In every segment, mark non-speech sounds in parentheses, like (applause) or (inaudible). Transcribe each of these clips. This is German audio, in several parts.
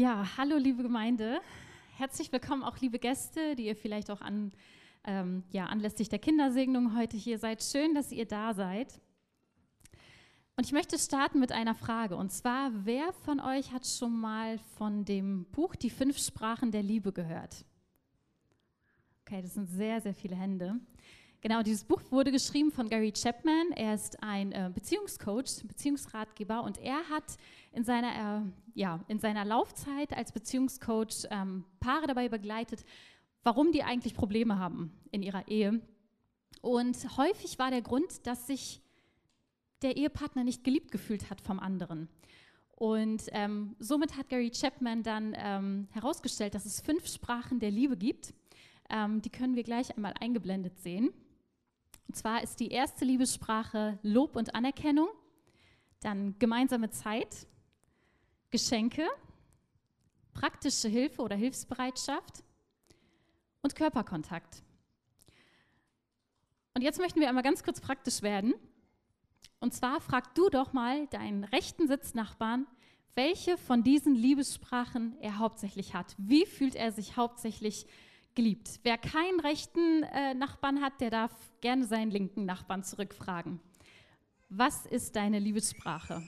Ja, hallo liebe Gemeinde. Herzlich willkommen auch liebe Gäste, die ihr vielleicht auch an, ähm, ja, anlässlich der Kindersegnung heute hier seid. Schön, dass ihr da seid. Und ich möchte starten mit einer Frage. Und zwar, wer von euch hat schon mal von dem Buch Die fünf Sprachen der Liebe gehört? Okay, das sind sehr, sehr viele Hände. Genau, dieses Buch wurde geschrieben von Gary Chapman. Er ist ein äh, Beziehungscoach, Beziehungsratgeber und er hat in seiner, äh, ja, in seiner Laufzeit als Beziehungscoach ähm, Paare dabei begleitet, warum die eigentlich Probleme haben in ihrer Ehe. Und häufig war der Grund, dass sich der Ehepartner nicht geliebt gefühlt hat vom anderen. Und ähm, somit hat Gary Chapman dann ähm, herausgestellt, dass es fünf Sprachen der Liebe gibt. Ähm, die können wir gleich einmal eingeblendet sehen. Und zwar ist die erste Liebessprache Lob und Anerkennung, dann gemeinsame Zeit, Geschenke, praktische Hilfe oder Hilfsbereitschaft und Körperkontakt. Und jetzt möchten wir einmal ganz kurz praktisch werden. Und zwar frag du doch mal deinen rechten Sitznachbarn, welche von diesen Liebessprachen er hauptsächlich hat. Wie fühlt er sich hauptsächlich geliebt? Wer keinen rechten äh, Nachbarn hat, der darf gerne seinen linken Nachbarn zurückfragen. Was ist deine Liebessprache?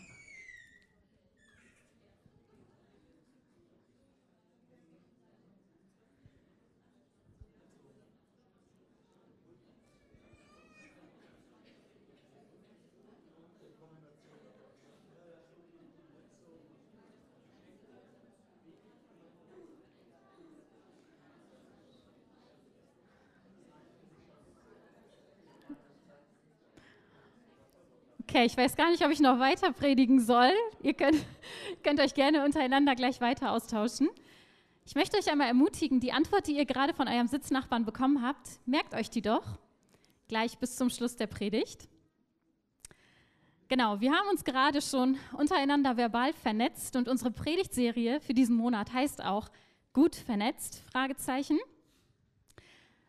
Okay, ich weiß gar nicht, ob ich noch weiter predigen soll. Ihr könnt, (laughs) könnt euch gerne untereinander gleich weiter austauschen. Ich möchte euch einmal ermutigen, die Antwort, die ihr gerade von eurem Sitznachbarn bekommen habt, merkt euch die doch gleich bis zum Schluss der Predigt. Genau, wir haben uns gerade schon untereinander verbal vernetzt und unsere Predigtserie für diesen Monat heißt auch gut vernetzt Fragezeichen.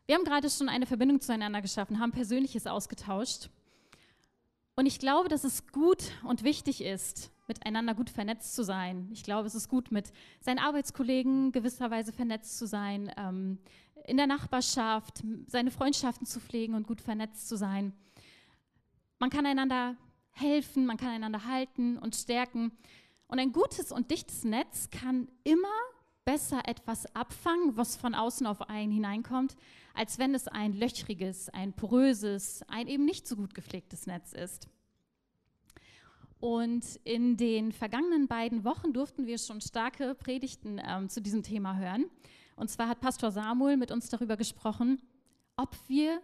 Wir haben gerade schon eine Verbindung zueinander geschaffen, haben Persönliches ausgetauscht und ich glaube, dass es gut und wichtig ist, miteinander gut vernetzt zu sein. Ich glaube, es ist gut, mit seinen Arbeitskollegen gewisserweise vernetzt zu sein, ähm, in der Nachbarschaft seine Freundschaften zu pflegen und gut vernetzt zu sein. Man kann einander helfen, man kann einander halten und stärken. Und ein gutes und dichtes Netz kann immer besser etwas abfangen, was von außen auf einen hineinkommt, als wenn es ein löchriges, ein poröses, ein eben nicht so gut gepflegtes Netz ist. Und in den vergangenen beiden Wochen durften wir schon starke Predigten ähm, zu diesem Thema hören. Und zwar hat Pastor Samuel mit uns darüber gesprochen, ob wir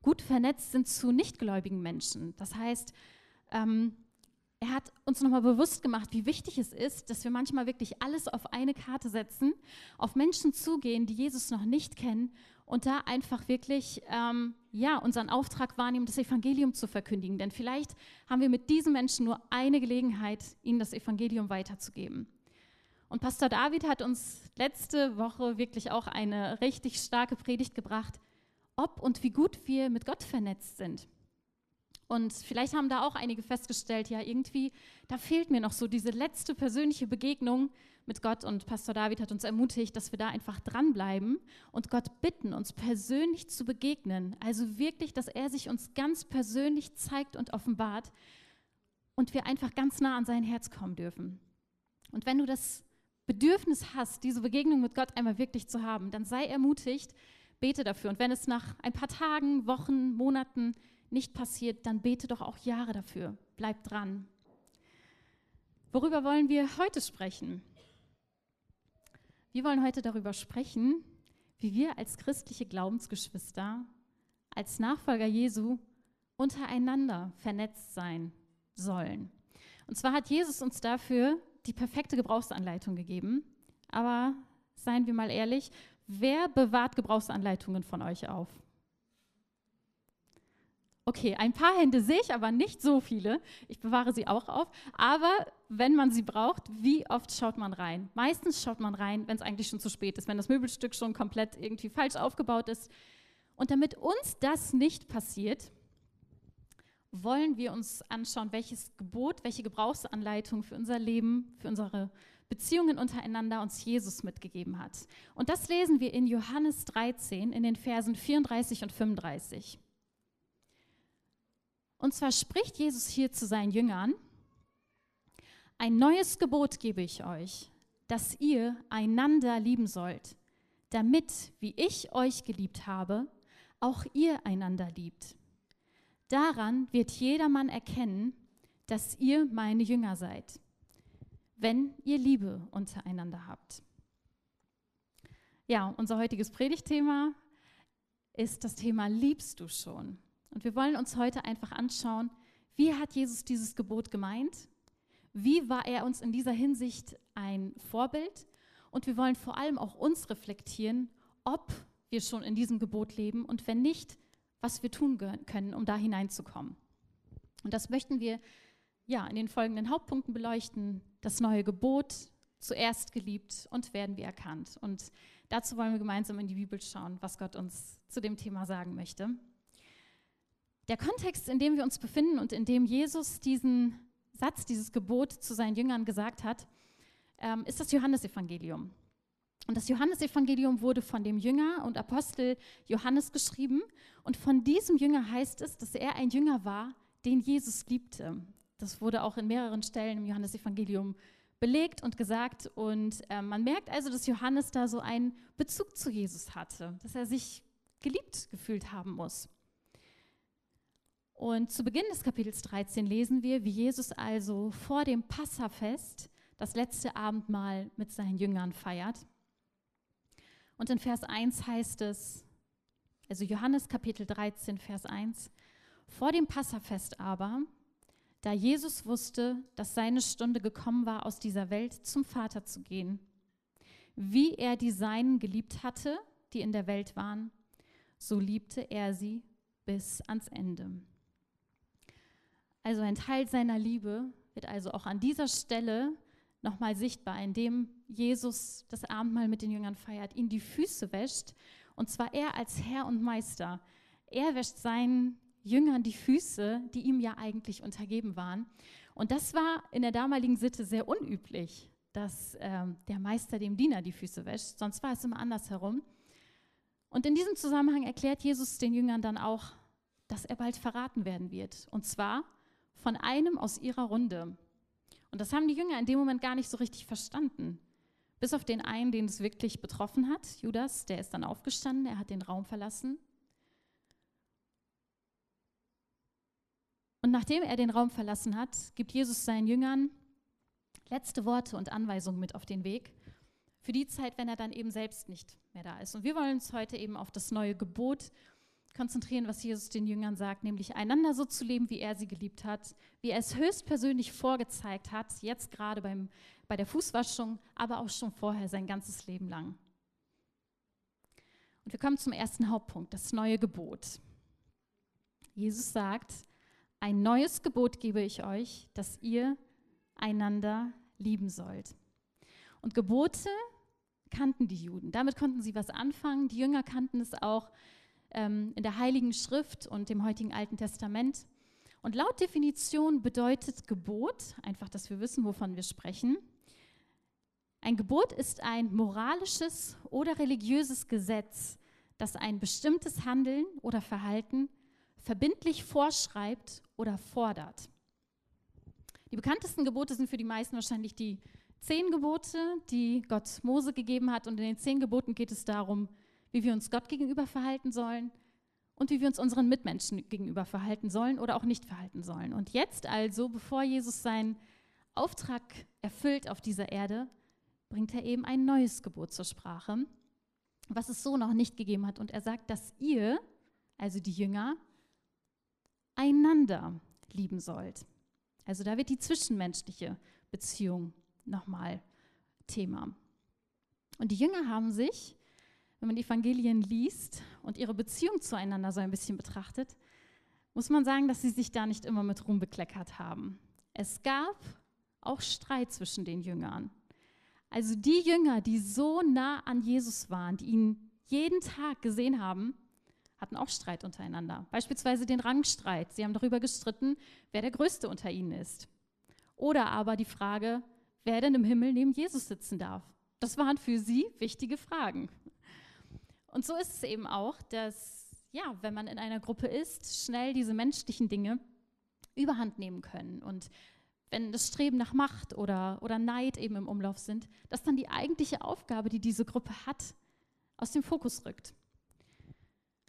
gut vernetzt sind zu nichtgläubigen Menschen. Das heißt, ähm, er hat uns nochmal bewusst gemacht, wie wichtig es ist, dass wir manchmal wirklich alles auf eine Karte setzen, auf Menschen zugehen, die Jesus noch nicht kennen und da einfach wirklich ähm, ja, unseren Auftrag wahrnehmen, das Evangelium zu verkündigen. Denn vielleicht haben wir mit diesen Menschen nur eine Gelegenheit, ihnen das Evangelium weiterzugeben. Und Pastor David hat uns letzte Woche wirklich auch eine richtig starke Predigt gebracht, ob und wie gut wir mit Gott vernetzt sind. Und vielleicht haben da auch einige festgestellt, ja, irgendwie, da fehlt mir noch so diese letzte persönliche Begegnung mit Gott. Und Pastor David hat uns ermutigt, dass wir da einfach dranbleiben und Gott bitten, uns persönlich zu begegnen. Also wirklich, dass er sich uns ganz persönlich zeigt und offenbart und wir einfach ganz nah an sein Herz kommen dürfen. Und wenn du das Bedürfnis hast, diese Begegnung mit Gott einmal wirklich zu haben, dann sei ermutigt, bete dafür. Und wenn es nach ein paar Tagen, Wochen, Monaten nicht passiert, dann bete doch auch Jahre dafür. Bleib dran. Worüber wollen wir heute sprechen? Wir wollen heute darüber sprechen, wie wir als christliche Glaubensgeschwister, als Nachfolger Jesu untereinander vernetzt sein sollen. Und zwar hat Jesus uns dafür die perfekte Gebrauchsanleitung gegeben. aber seien wir mal ehrlich, wer bewahrt Gebrauchsanleitungen von euch auf? Okay, ein paar Hände sehe ich, aber nicht so viele. Ich bewahre sie auch auf. Aber wenn man sie braucht, wie oft schaut man rein? Meistens schaut man rein, wenn es eigentlich schon zu spät ist, wenn das Möbelstück schon komplett irgendwie falsch aufgebaut ist. Und damit uns das nicht passiert, wollen wir uns anschauen, welches Gebot, welche Gebrauchsanleitung für unser Leben, für unsere Beziehungen untereinander uns Jesus mitgegeben hat. Und das lesen wir in Johannes 13 in den Versen 34 und 35. Und zwar spricht Jesus hier zu seinen Jüngern, ein neues Gebot gebe ich euch, dass ihr einander lieben sollt, damit, wie ich euch geliebt habe, auch ihr einander liebt. Daran wird jedermann erkennen, dass ihr meine Jünger seid, wenn ihr Liebe untereinander habt. Ja, unser heutiges Predigtthema ist das Thema Liebst du schon? Und wir wollen uns heute einfach anschauen, wie hat Jesus dieses Gebot gemeint? Wie war er uns in dieser Hinsicht ein Vorbild? Und wir wollen vor allem auch uns reflektieren, ob wir schon in diesem Gebot leben und wenn nicht, was wir tun können, um da hineinzukommen. Und das möchten wir ja in den folgenden Hauptpunkten beleuchten. Das neue Gebot, zuerst geliebt und werden wir erkannt. Und dazu wollen wir gemeinsam in die Bibel schauen, was Gott uns zu dem Thema sagen möchte. Der Kontext, in dem wir uns befinden und in dem Jesus diesen Satz, dieses Gebot zu seinen Jüngern gesagt hat, ähm, ist das Johannesevangelium. Und das Johannesevangelium wurde von dem Jünger und Apostel Johannes geschrieben. Und von diesem Jünger heißt es, dass er ein Jünger war, den Jesus liebte. Das wurde auch in mehreren Stellen im Johannesevangelium belegt und gesagt. Und äh, man merkt also, dass Johannes da so einen Bezug zu Jesus hatte, dass er sich geliebt gefühlt haben muss. Und zu Beginn des Kapitels 13 lesen wir, wie Jesus also vor dem Passafest das letzte Abendmahl mit seinen Jüngern feiert. Und in Vers 1 heißt es, also Johannes Kapitel 13, Vers 1, vor dem Passafest aber, da Jesus wusste, dass seine Stunde gekommen war, aus dieser Welt zum Vater zu gehen, wie er die Seinen geliebt hatte, die in der Welt waren, so liebte er sie bis ans Ende. Also ein Teil seiner Liebe wird also auch an dieser Stelle nochmal sichtbar, indem Jesus das Abendmahl mit den Jüngern feiert, ihnen die Füße wäscht. Und zwar er als Herr und Meister. Er wäscht seinen Jüngern die Füße, die ihm ja eigentlich untergeben waren. Und das war in der damaligen Sitte sehr unüblich, dass äh, der Meister dem Diener die Füße wäscht. Sonst war es immer andersherum. Und in diesem Zusammenhang erklärt Jesus den Jüngern dann auch, dass er bald verraten werden wird. Und zwar von einem aus ihrer Runde. Und das haben die Jünger in dem Moment gar nicht so richtig verstanden. Bis auf den einen, den es wirklich betroffen hat, Judas, der ist dann aufgestanden, er hat den Raum verlassen. Und nachdem er den Raum verlassen hat, gibt Jesus seinen Jüngern letzte Worte und Anweisungen mit auf den Weg für die Zeit, wenn er dann eben selbst nicht mehr da ist. Und wir wollen uns heute eben auf das neue Gebot konzentrieren, was Jesus den Jüngern sagt, nämlich einander so zu leben, wie er sie geliebt hat, wie er es höchstpersönlich vorgezeigt hat, jetzt gerade beim, bei der Fußwaschung, aber auch schon vorher sein ganzes Leben lang. Und wir kommen zum ersten Hauptpunkt, das neue Gebot. Jesus sagt, ein neues Gebot gebe ich euch, dass ihr einander lieben sollt. Und Gebote kannten die Juden. Damit konnten sie was anfangen. Die Jünger kannten es auch ähm, in der Heiligen Schrift und dem heutigen Alten Testament. Und laut Definition bedeutet Gebot, einfach, dass wir wissen, wovon wir sprechen, ein Gebot ist ein moralisches oder religiöses Gesetz, das ein bestimmtes Handeln oder Verhalten verbindlich vorschreibt oder fordert. Die bekanntesten Gebote sind für die meisten wahrscheinlich die zehn Gebote, die Gott Mose gegeben hat. Und in den zehn Geboten geht es darum, wie wir uns Gott gegenüber verhalten sollen und wie wir uns unseren Mitmenschen gegenüber verhalten sollen oder auch nicht verhalten sollen. Und jetzt also, bevor Jesus seinen Auftrag erfüllt auf dieser Erde, bringt er eben ein neues Gebot zur Sprache, was es so noch nicht gegeben hat. Und er sagt, dass ihr, also die Jünger, einander lieben sollt. Also da wird die zwischenmenschliche Beziehung nochmal Thema. Und die Jünger haben sich, wenn man die Evangelien liest und ihre Beziehung zueinander so ein bisschen betrachtet, muss man sagen, dass sie sich da nicht immer mit Ruhm bekleckert haben. Es gab auch Streit zwischen den Jüngern. Also die Jünger, die so nah an Jesus waren, die ihn jeden Tag gesehen haben, hatten auch Streit untereinander. Beispielsweise den Rangstreit. Sie haben darüber gestritten, wer der Größte unter ihnen ist. Oder aber die Frage, wer denn im Himmel neben Jesus sitzen darf. Das waren für sie wichtige Fragen. Und so ist es eben auch, dass, ja, wenn man in einer Gruppe ist, schnell diese menschlichen Dinge überhand nehmen können. Und wenn das Streben nach Macht oder, oder Neid eben im Umlauf sind, dass dann die eigentliche Aufgabe, die diese Gruppe hat, aus dem Fokus rückt.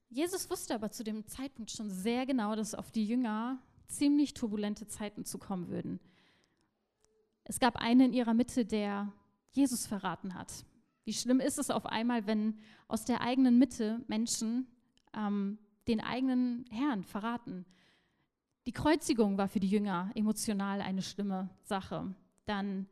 Jesus wusste aber zu dem Zeitpunkt schon sehr genau, dass auf die Jünger ziemlich turbulente Zeiten zukommen würden. Es gab einen in ihrer Mitte, der Jesus verraten hat. Wie schlimm ist es auf einmal, wenn aus der eigenen Mitte Menschen ähm, den eigenen Herrn verraten? Die Kreuzigung war für die Jünger emotional eine schlimme Sache. Dann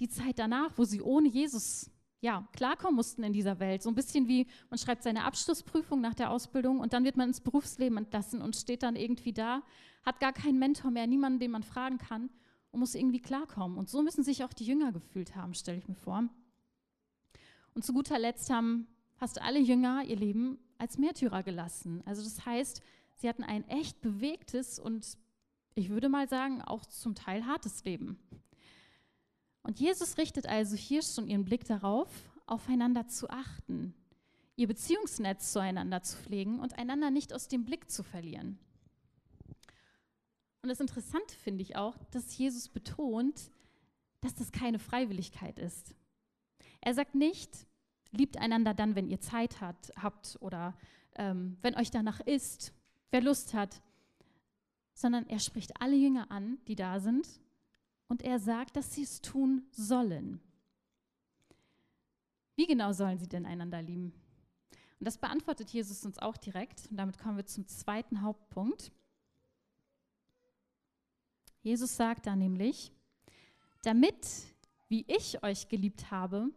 die Zeit danach, wo sie ohne Jesus ja, klarkommen mussten in dieser Welt. So ein bisschen wie man schreibt seine Abschlussprüfung nach der Ausbildung und dann wird man ins Berufsleben entlassen und steht dann irgendwie da, hat gar keinen Mentor mehr, niemanden, den man fragen kann und muss irgendwie klarkommen. Und so müssen sich auch die Jünger gefühlt haben, stelle ich mir vor. Und zu guter Letzt haben fast alle Jünger ihr Leben als Märtyrer gelassen. Also das heißt, Sie hatten ein echt bewegtes und ich würde mal sagen auch zum Teil hartes Leben. Und Jesus richtet also hier schon ihren Blick darauf, aufeinander zu achten, ihr Beziehungsnetz zueinander zu pflegen und einander nicht aus dem Blick zu verlieren. Und das Interessante finde ich auch, dass Jesus betont, dass das keine Freiwilligkeit ist. Er sagt nicht, liebt einander dann, wenn ihr Zeit hat, habt oder ähm, wenn euch danach ist wer Lust hat, sondern er spricht alle Jünger an, die da sind, und er sagt, dass sie es tun sollen. Wie genau sollen sie denn einander lieben? Und das beantwortet Jesus uns auch direkt. Und damit kommen wir zum zweiten Hauptpunkt. Jesus sagt da nämlich, damit, wie ich euch geliebt habe,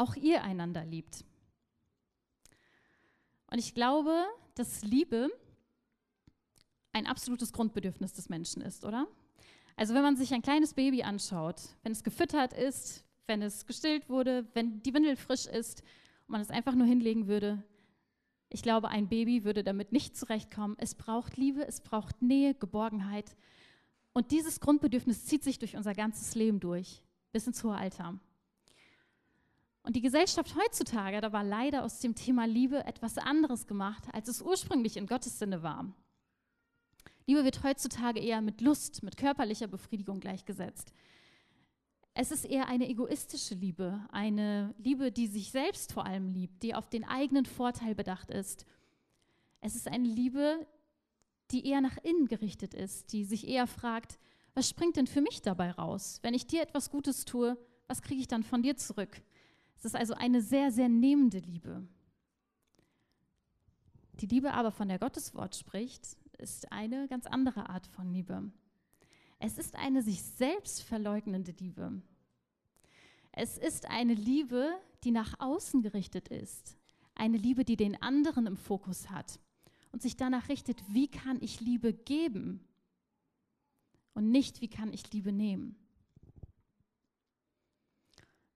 auch ihr einander liebt. Und ich glaube, dass Liebe ein absolutes Grundbedürfnis des Menschen ist, oder? Also wenn man sich ein kleines Baby anschaut, wenn es gefüttert ist, wenn es gestillt wurde, wenn die Windel frisch ist und man es einfach nur hinlegen würde, ich glaube, ein Baby würde damit nicht zurechtkommen. Es braucht Liebe, es braucht Nähe, Geborgenheit. Und dieses Grundbedürfnis zieht sich durch unser ganzes Leben durch, bis ins hohe Alter. Und die Gesellschaft heutzutage hat aber leider aus dem Thema Liebe etwas anderes gemacht, als es ursprünglich in Gottes Sinne war. Liebe wird heutzutage eher mit Lust, mit körperlicher Befriedigung gleichgesetzt. Es ist eher eine egoistische Liebe, eine Liebe, die sich selbst vor allem liebt, die auf den eigenen Vorteil bedacht ist. Es ist eine Liebe, die eher nach innen gerichtet ist, die sich eher fragt, was springt denn für mich dabei raus? Wenn ich dir etwas Gutes tue, was kriege ich dann von dir zurück? Es ist also eine sehr, sehr nehmende Liebe. Die Liebe aber, von der Gottes Wort spricht, ist eine ganz andere Art von Liebe. Es ist eine sich selbst verleugnende Liebe. Es ist eine Liebe, die nach außen gerichtet ist. Eine Liebe, die den anderen im Fokus hat und sich danach richtet, wie kann ich Liebe geben und nicht, wie kann ich Liebe nehmen.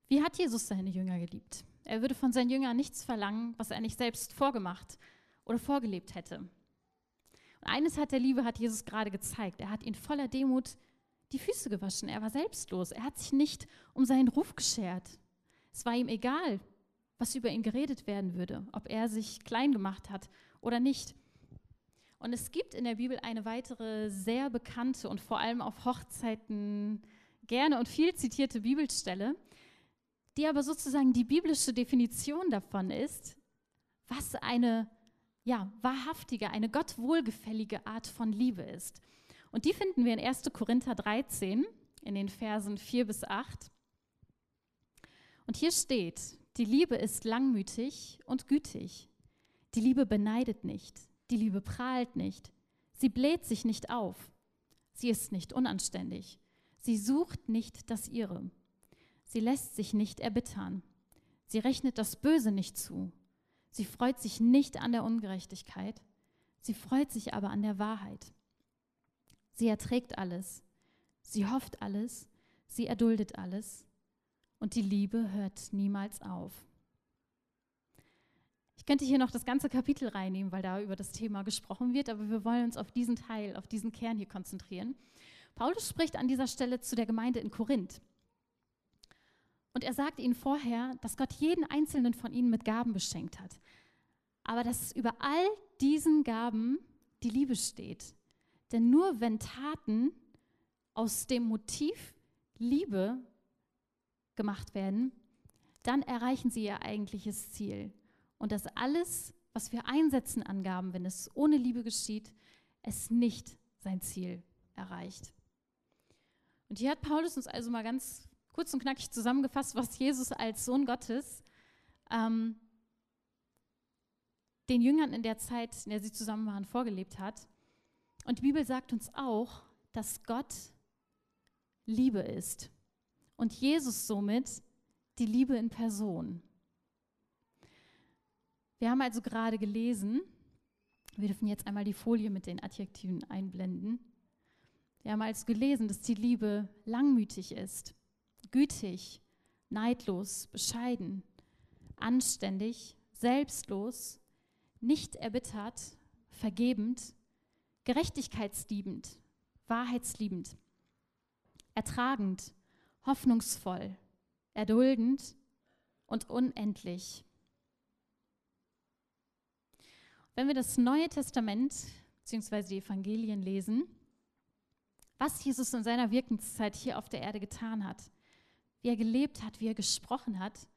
Wie hat Jesus seine Jünger geliebt? Er würde von seinen Jüngern nichts verlangen, was er nicht selbst vorgemacht oder vorgelebt hätte. Und eines hat der Liebe hat Jesus gerade gezeigt. Er hat ihn voller Demut die Füße gewaschen. Er war selbstlos. Er hat sich nicht um seinen Ruf geschert. Es war ihm egal, was über ihn geredet werden würde, ob er sich klein gemacht hat oder nicht. Und es gibt in der Bibel eine weitere sehr bekannte und vor allem auf Hochzeiten gerne und viel zitierte Bibelstelle, die aber sozusagen die biblische Definition davon ist, was eine ja, wahrhaftige, eine Gott wohlgefällige Art von Liebe ist. Und die finden wir in 1. Korinther 13 in den Versen 4 bis 8. Und hier steht, die Liebe ist langmütig und gütig. Die Liebe beneidet nicht. Die Liebe prahlt nicht. Sie bläht sich nicht auf. Sie ist nicht unanständig. Sie sucht nicht das Ihre. Sie lässt sich nicht erbittern. Sie rechnet das Böse nicht zu. Sie freut sich nicht an der Ungerechtigkeit. Sie freut sich aber an der Wahrheit. Sie erträgt alles. Sie hofft alles. Sie erduldet alles. Und die Liebe hört niemals auf. Ich könnte hier noch das ganze Kapitel reinnehmen, weil da über das Thema gesprochen wird, aber wir wollen uns auf diesen Teil, auf diesen Kern hier konzentrieren. Paulus spricht an dieser Stelle zu der Gemeinde in Korinth. Und er sagt ihnen vorher, dass Gott jeden einzelnen von ihnen mit Gaben beschenkt hat. Aber dass über all diesen Gaben die Liebe steht. Denn nur wenn Taten aus dem Motiv Liebe gemacht werden, dann erreichen sie ihr eigentliches Ziel und dass alles, was wir einsetzen an Gaben, wenn es ohne Liebe geschieht, es nicht sein Ziel erreicht. Und hier hat Paulus uns also mal ganz kurz und knackig zusammengefasst, was Jesus als Sohn Gottes ähm, den Jüngern in der Zeit, in der sie zusammen waren, vorgelebt hat. Und die Bibel sagt uns auch, dass Gott Liebe ist und Jesus somit die Liebe in Person. Wir haben also gerade gelesen, wir dürfen jetzt einmal die Folie mit den Adjektiven einblenden. Wir haben also gelesen, dass die Liebe langmütig ist, gütig, neidlos, bescheiden, anständig, selbstlos, nicht erbittert, vergebend, gerechtigkeitsliebend, wahrheitsliebend, ertragend, hoffnungsvoll, erduldend und unendlich. Wenn wir das Neue Testament bzw. die Evangelien lesen, was Jesus in seiner Wirkenszeit hier auf der Erde getan hat, wie er gelebt hat, wie er gesprochen hat,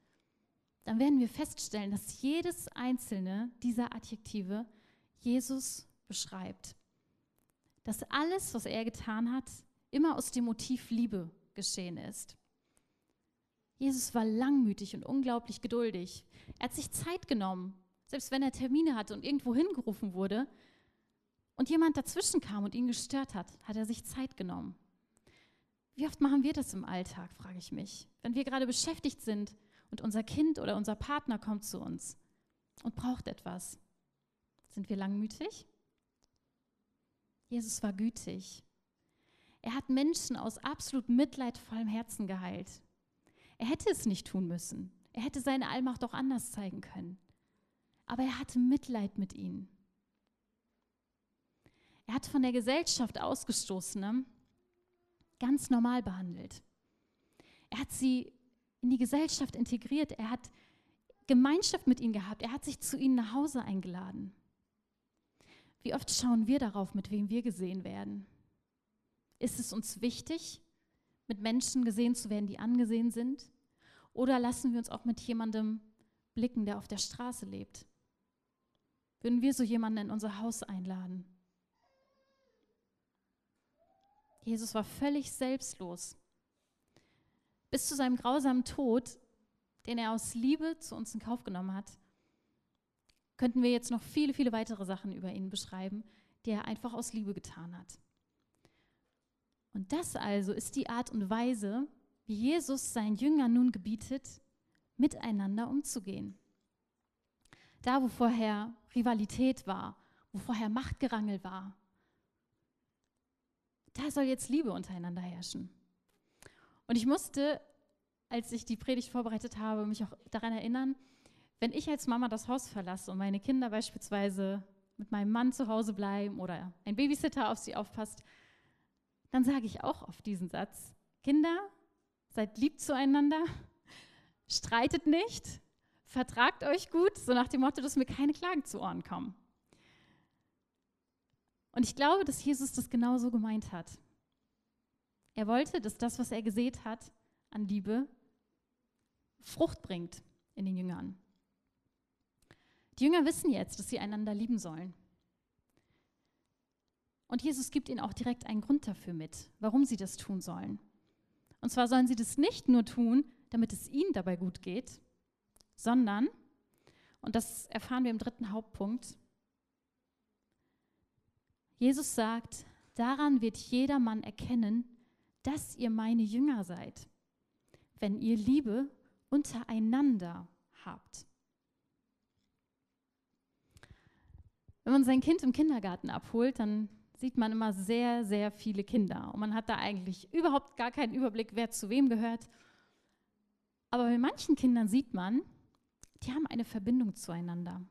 dann werden wir feststellen, dass jedes einzelne dieser Adjektive Jesus beschreibt. Dass alles, was er getan hat, immer aus dem Motiv Liebe geschehen ist. Jesus war langmütig und unglaublich geduldig. Er hat sich Zeit genommen, selbst wenn er Termine hatte und irgendwo hingerufen wurde und jemand dazwischen kam und ihn gestört hat, hat er sich Zeit genommen. Wie oft machen wir das im Alltag, frage ich mich. Wenn wir gerade beschäftigt sind und unser Kind oder unser Partner kommt zu uns und braucht etwas, sind wir langmütig? Jesus war gütig. Er hat Menschen aus absolut mitleidvollem Herzen geheilt. Er hätte es nicht tun müssen. Er hätte seine Allmacht auch anders zeigen können aber er hatte Mitleid mit ihnen. Er hat von der Gesellschaft Ausgestoßene ganz normal behandelt. Er hat sie in die Gesellschaft integriert. Er hat Gemeinschaft mit ihnen gehabt. Er hat sich zu ihnen nach Hause eingeladen. Wie oft schauen wir darauf, mit wem wir gesehen werden? Ist es uns wichtig, mit Menschen gesehen zu werden, die angesehen sind? Oder lassen wir uns auch mit jemandem blicken, der auf der Straße lebt? Würden wir so jemanden in unser Haus einladen? Jesus war völlig selbstlos. Bis zu seinem grausamen Tod, den er aus Liebe zu uns in Kauf genommen hat, könnten wir jetzt noch viele, viele weitere Sachen über ihn beschreiben, die er einfach aus Liebe getan hat. Und das also ist die Art und Weise, wie Jesus seinen Jüngern nun gebietet, miteinander umzugehen. Da, wo vorher Rivalität war, wo vorher Machtgerangel war, da soll jetzt Liebe untereinander herrschen. Und ich musste, als ich die Predigt vorbereitet habe, mich auch daran erinnern, wenn ich als Mama das Haus verlasse und meine Kinder beispielsweise mit meinem Mann zu Hause bleiben oder ein Babysitter auf sie aufpasst, dann sage ich auch oft diesen Satz, Kinder, seid lieb zueinander, (laughs) streitet nicht, vertragt euch gut, so nach dem Motto, dass mir keine Klagen zu Ohren kommen. Und ich glaube, dass Jesus das genauso gemeint hat. Er wollte, dass das, was er gesät hat an Liebe, Frucht bringt in den Jüngern. Die Jünger wissen jetzt, dass sie einander lieben sollen. Und Jesus gibt ihnen auch direkt einen Grund dafür mit, warum sie das tun sollen. Und zwar sollen sie das nicht nur tun, damit es ihnen dabei gut geht, sondern, und das erfahren wir im dritten Hauptpunkt, Jesus sagt, daran wird jeder Mann erkennen, dass ihr meine Jünger seid, wenn ihr Liebe untereinander habt. Wenn man sein Kind im Kindergarten abholt, dann sieht man immer sehr, sehr viele Kinder. Und man hat da eigentlich überhaupt gar keinen Überblick, wer zu wem gehört. Aber bei manchen Kindern sieht man, die haben eine Verbindung zueinander.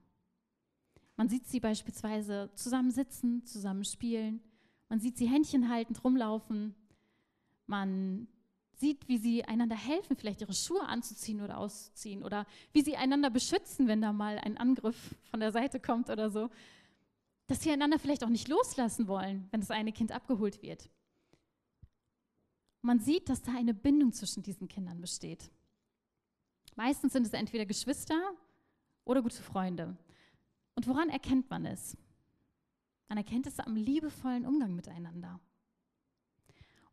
Man sieht sie beispielsweise zusammen sitzen, zusammen spielen. Man sieht sie Händchen haltend rumlaufen. Man sieht, wie sie einander helfen, vielleicht ihre Schuhe anzuziehen oder auszuziehen oder wie sie einander beschützen, wenn da mal ein Angriff von der Seite kommt oder so. Dass sie einander vielleicht auch nicht loslassen wollen, wenn das eine Kind abgeholt wird. Man sieht, dass da eine Bindung zwischen diesen Kindern besteht. Meistens sind es entweder Geschwister oder gute Freunde. Und woran erkennt man es? Man erkennt es am liebevollen Umgang miteinander.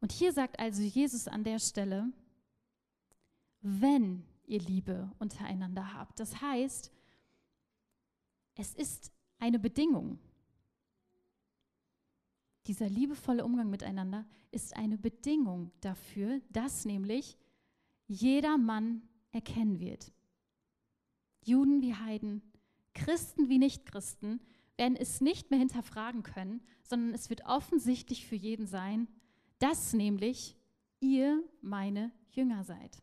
Und hier sagt also Jesus an der Stelle, wenn ihr Liebe untereinander habt. Das heißt, es ist eine Bedingung. Dieser liebevolle Umgang miteinander ist eine Bedingung dafür, dass nämlich jeder Mann erkennen wird. Juden wie Heiden, Christen wie Nichtchristen werden es nicht mehr hinterfragen können, sondern es wird offensichtlich für jeden sein, dass nämlich ihr meine Jünger seid.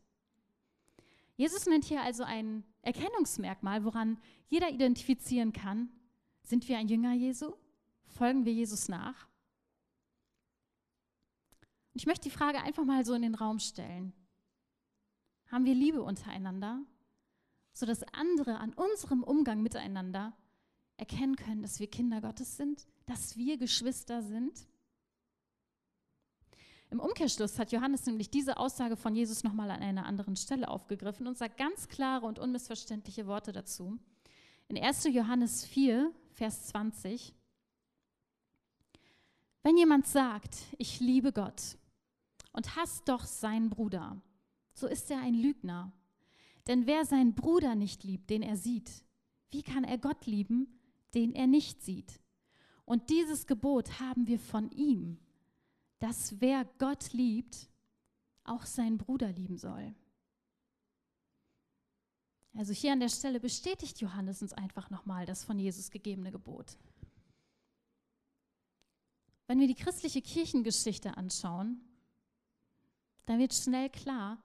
Jesus nennt hier also ein Erkennungsmerkmal, woran jeder identifizieren kann, sind wir ein Jünger Jesu? Folgen wir Jesus nach? Ich möchte die Frage einfach mal so in den Raum stellen. Haben wir Liebe untereinander, sodass andere an unserem Umgang miteinander erkennen können, dass wir Kinder Gottes sind, dass wir Geschwister sind? Im Umkehrschluss hat Johannes nämlich diese Aussage von Jesus nochmal an einer anderen Stelle aufgegriffen und sagt ganz klare und unmissverständliche Worte dazu. In 1. Johannes 4, Vers 20. Wenn jemand sagt, ich liebe Gott und hasst doch seinen Bruder, so ist er ein Lügner. Denn wer seinen Bruder nicht liebt, den er sieht, wie kann er Gott lieben, den er nicht sieht? Und dieses Gebot haben wir von ihm, dass wer Gott liebt, auch seinen Bruder lieben soll. Also hier an der Stelle bestätigt Johannes uns einfach nochmal das von Jesus gegebene Gebot. Wenn wir die christliche Kirchengeschichte anschauen, dann wird schnell klar,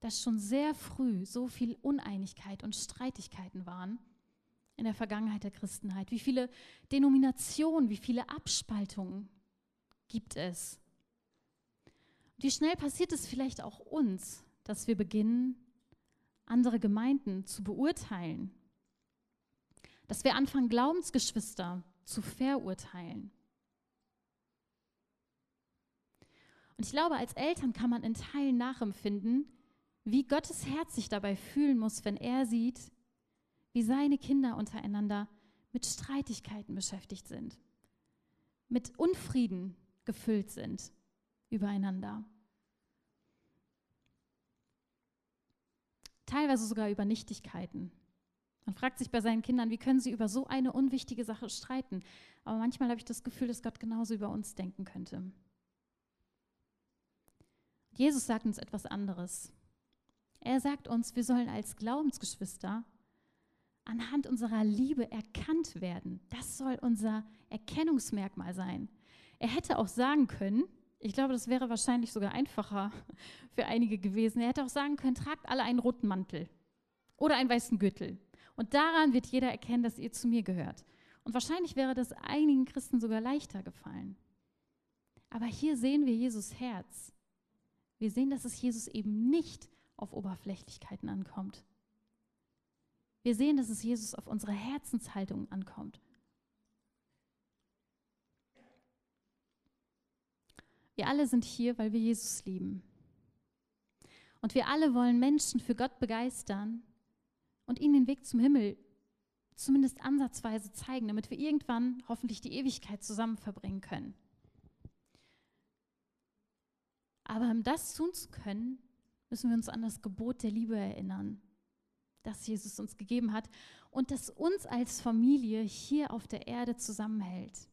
dass schon sehr früh so viel Uneinigkeit und Streitigkeiten waren in der Vergangenheit der Christenheit. Wie viele Denominationen, wie viele Abspaltungen gibt es? Wie schnell passiert es vielleicht auch uns, dass wir beginnen, andere Gemeinden zu beurteilen? Dass wir anfangen, Glaubensgeschwister zu verurteilen? Und ich glaube, als Eltern kann man in Teilen nachempfinden, wie Gottes Herz sich dabei fühlen muss, wenn er sieht, wie seine Kinder untereinander mit Streitigkeiten beschäftigt sind, mit Unfrieden gefüllt sind übereinander. Teilweise sogar über Nichtigkeiten. Man fragt sich bei seinen Kindern, wie können sie über so eine unwichtige Sache streiten? Aber manchmal habe ich das Gefühl, dass Gott genauso über uns denken könnte. Jesus sagt uns etwas anderes. Er sagt uns, wir sollen als Glaubensgeschwister anhand unserer Liebe erkannt werden. Das soll unser Erkennungsmerkmal sein. Er hätte auch sagen können, ich glaube, das wäre wahrscheinlich sogar einfacher (laughs) für einige gewesen. Er hätte auch sagen können, tragt alle einen roten Mantel oder einen weißen Gürtel. Und daran wird jeder erkennen, dass ihr zu mir gehört. Und wahrscheinlich wäre das einigen Christen sogar leichter gefallen. Aber hier sehen wir Jesus Herz. Wir sehen, dass es Jesus eben nicht auf Oberflächlichkeiten ankommt. Wir sehen, dass es Jesus auf unsere Herzenshaltung ankommt. Wir alle sind hier, weil wir Jesus lieben. Und wir alle wollen Menschen für Gott begeistern und ihnen den Weg zum Himmel zumindest ansatzweise zeigen, damit wir irgendwann hoffentlich die Ewigkeit zusammen verbringen können. Aber um das tun zu können, müssen wir uns an das Gebot der Liebe erinnern, das Jesus uns gegeben hat und das uns als Familie hier auf der Erde zusammenhält.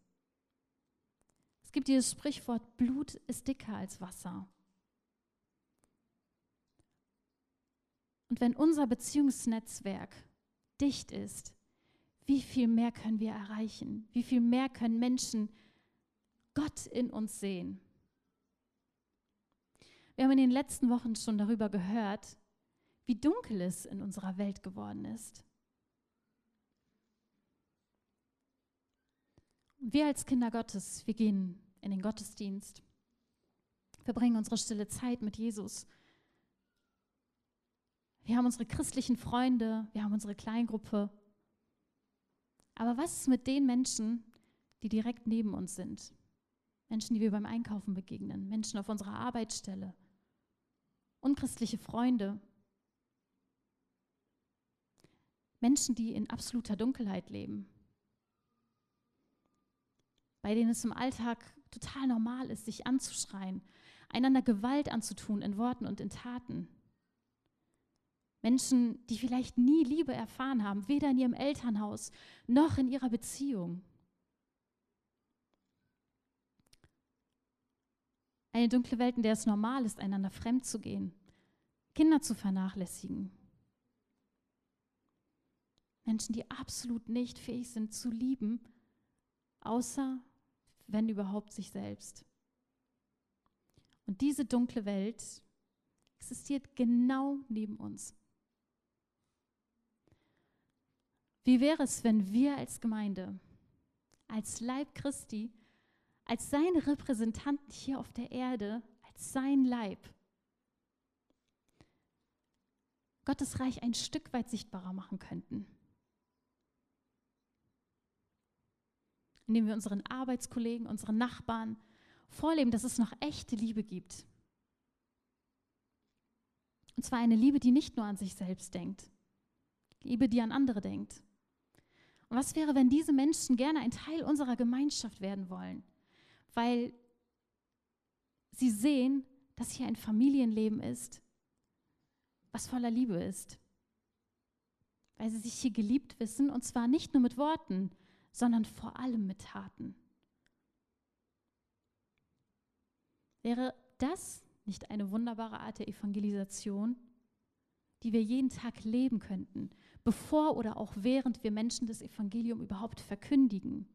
Es gibt dieses Sprichwort, Blut ist dicker als Wasser. Und wenn unser Beziehungsnetzwerk dicht ist, wie viel mehr können wir erreichen? Wie viel mehr können Menschen Gott in uns sehen? Wir haben in den letzten Wochen schon darüber gehört, wie dunkel es in unserer Welt geworden ist. Wir als Kinder Gottes, wir gehen in den Gottesdienst, verbringen unsere stille Zeit mit Jesus. Wir haben unsere christlichen Freunde, wir haben unsere Kleingruppe. Aber was ist mit den Menschen, die direkt neben uns sind? Menschen, die wir beim Einkaufen begegnen, Menschen auf unserer Arbeitsstelle, unchristliche Freunde, Menschen, die in absoluter Dunkelheit leben, bei denen es im Alltag total normal ist, sich anzuschreien, einander Gewalt anzutun in Worten und in Taten. Menschen, die vielleicht nie Liebe erfahren haben, weder in ihrem Elternhaus noch in ihrer Beziehung. Eine dunkle Welt, in der es normal ist, einander fremd zu gehen, Kinder zu vernachlässigen. Menschen, die absolut nicht fähig sind zu lieben, außer wenn überhaupt sich selbst. Und diese dunkle Welt existiert genau neben uns. Wie wäre es, wenn wir als Gemeinde, als Leib Christi, als seine Repräsentanten hier auf der Erde, als sein Leib, Gottes Reich ein Stück weit sichtbarer machen könnten. Indem wir unseren Arbeitskollegen, unseren Nachbarn vorleben, dass es noch echte Liebe gibt. Und zwar eine Liebe, die nicht nur an sich selbst denkt, Liebe, die an andere denkt. Und was wäre, wenn diese Menschen gerne ein Teil unserer Gemeinschaft werden wollen? Weil sie sehen, dass hier ein Familienleben ist, was voller Liebe ist. Weil sie sich hier geliebt wissen, und zwar nicht nur mit Worten, sondern vor allem mit Taten. Wäre das nicht eine wunderbare Art der Evangelisation, die wir jeden Tag leben könnten, bevor oder auch während wir Menschen das Evangelium überhaupt verkündigen?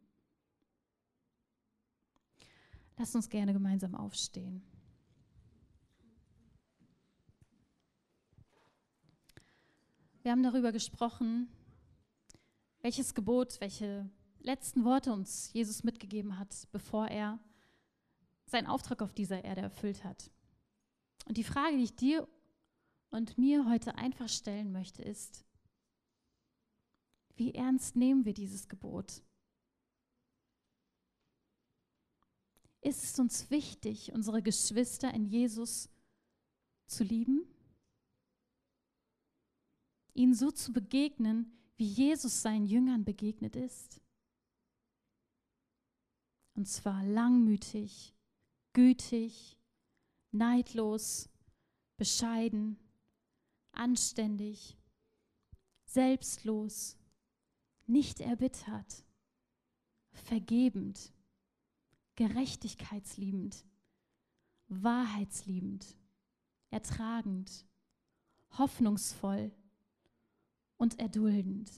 Lasst uns gerne gemeinsam aufstehen. Wir haben darüber gesprochen, welches Gebot, welche letzten Worte uns Jesus mitgegeben hat, bevor er seinen Auftrag auf dieser Erde erfüllt hat. Und die Frage, die ich dir und mir heute einfach stellen möchte, ist, wie ernst nehmen wir dieses Gebot? Ist es uns wichtig, unsere Geschwister in Jesus zu lieben? Ihnen so zu begegnen, wie Jesus seinen Jüngern begegnet ist? Und zwar langmütig, gütig, neidlos, bescheiden, anständig, selbstlos, nicht erbittert, vergebend gerechtigkeitsliebend, wahrheitsliebend, ertragend, hoffnungsvoll und erduldend.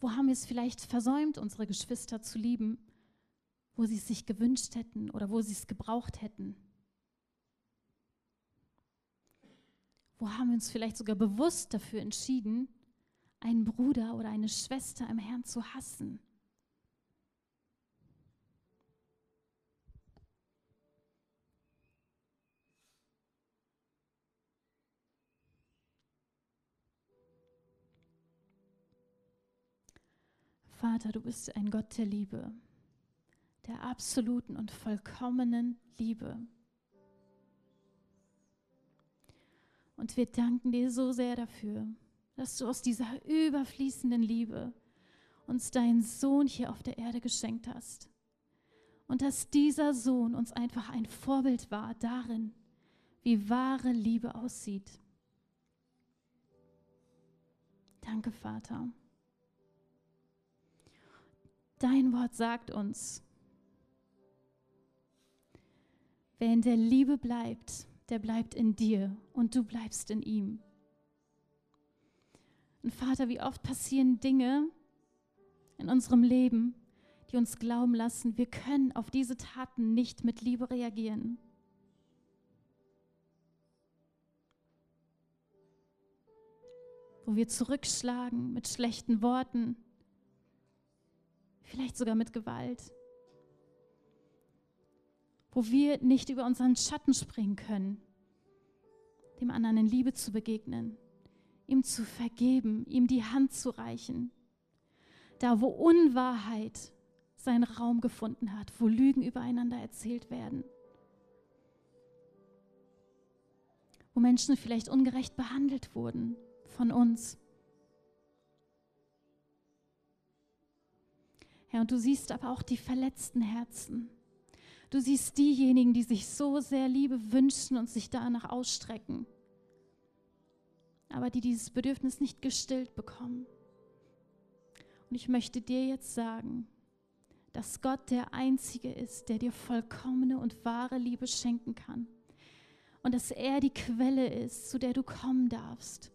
Wo haben wir es vielleicht versäumt, unsere Geschwister zu lieben, wo sie es sich gewünscht hätten oder wo sie es gebraucht hätten? Wo haben wir uns vielleicht sogar bewusst dafür entschieden, einen Bruder oder eine Schwester im Herrn zu hassen? Vater, du bist ein Gott der Liebe, der absoluten und vollkommenen Liebe. Und wir danken dir so sehr dafür, dass du aus dieser überfließenden Liebe uns deinen Sohn hier auf der Erde geschenkt hast. Und dass dieser Sohn uns einfach ein Vorbild war darin, wie wahre Liebe aussieht. Danke, Vater. Dein Wort sagt uns, wer in der Liebe bleibt, der bleibt in dir und du bleibst in ihm. Und Vater, wie oft passieren Dinge in unserem Leben, die uns glauben lassen, wir können auf diese Taten nicht mit Liebe reagieren. Wo wir zurückschlagen mit schlechten Worten, vielleicht sogar mit Gewalt. Wo wir nicht über unseren Schatten springen können, dem anderen in Liebe zu begegnen, ihm zu vergeben, ihm die Hand zu reichen. Da, wo Unwahrheit seinen Raum gefunden hat, wo Lügen übereinander erzählt werden. Wo Menschen vielleicht ungerecht behandelt wurden von uns. Herr, und du siehst aber auch die verletzten Herzen. Du siehst diejenigen, die sich so sehr Liebe wünschen und sich danach ausstrecken, aber die dieses Bedürfnis nicht gestillt bekommen. Und ich möchte dir jetzt sagen, dass Gott der Einzige ist, der dir vollkommene und wahre Liebe schenken kann. Und dass er die Quelle ist, zu der du kommen darfst.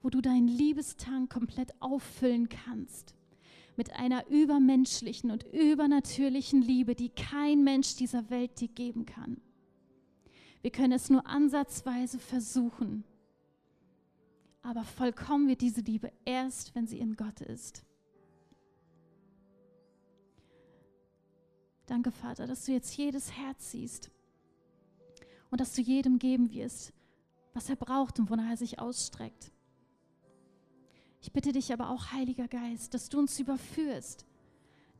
Wo du deinen Liebestank komplett auffüllen kannst. Mit einer übermenschlichen und übernatürlichen Liebe, die kein Mensch dieser Welt dir geben kann. Wir können es nur ansatzweise versuchen. Aber vollkommen wird diese Liebe erst, wenn sie in Gott ist. Danke, Vater, dass du jetzt jedes Herz siehst und dass du jedem geben wirst, was er braucht und wonach er sich ausstreckt. Ich bitte dich aber auch, Heiliger Geist, dass du uns überführst,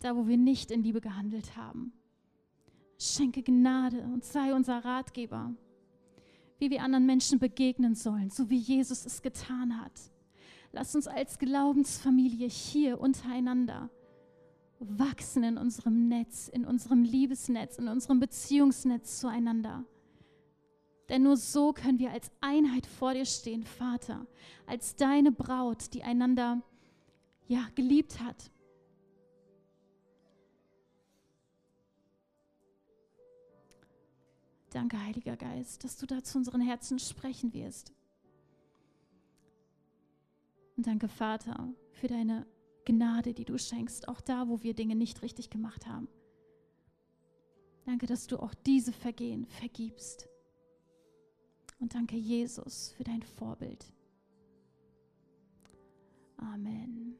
da wo wir nicht in Liebe gehandelt haben. Schenke Gnade und sei unser Ratgeber, wie wir anderen Menschen begegnen sollen, so wie Jesus es getan hat. Lass uns als Glaubensfamilie hier untereinander wachsen in unserem Netz, in unserem Liebesnetz, in unserem Beziehungsnetz zueinander. Denn nur so können wir als Einheit vor dir stehen, Vater, als deine Braut, die einander ja geliebt hat. Danke, Heiliger Geist, dass du da zu unseren Herzen sprechen wirst. Und danke, Vater, für deine Gnade, die du schenkst, auch da, wo wir Dinge nicht richtig gemacht haben. Danke, dass du auch diese Vergehen vergibst. Und danke, Jesus, für dein Vorbild. Amen.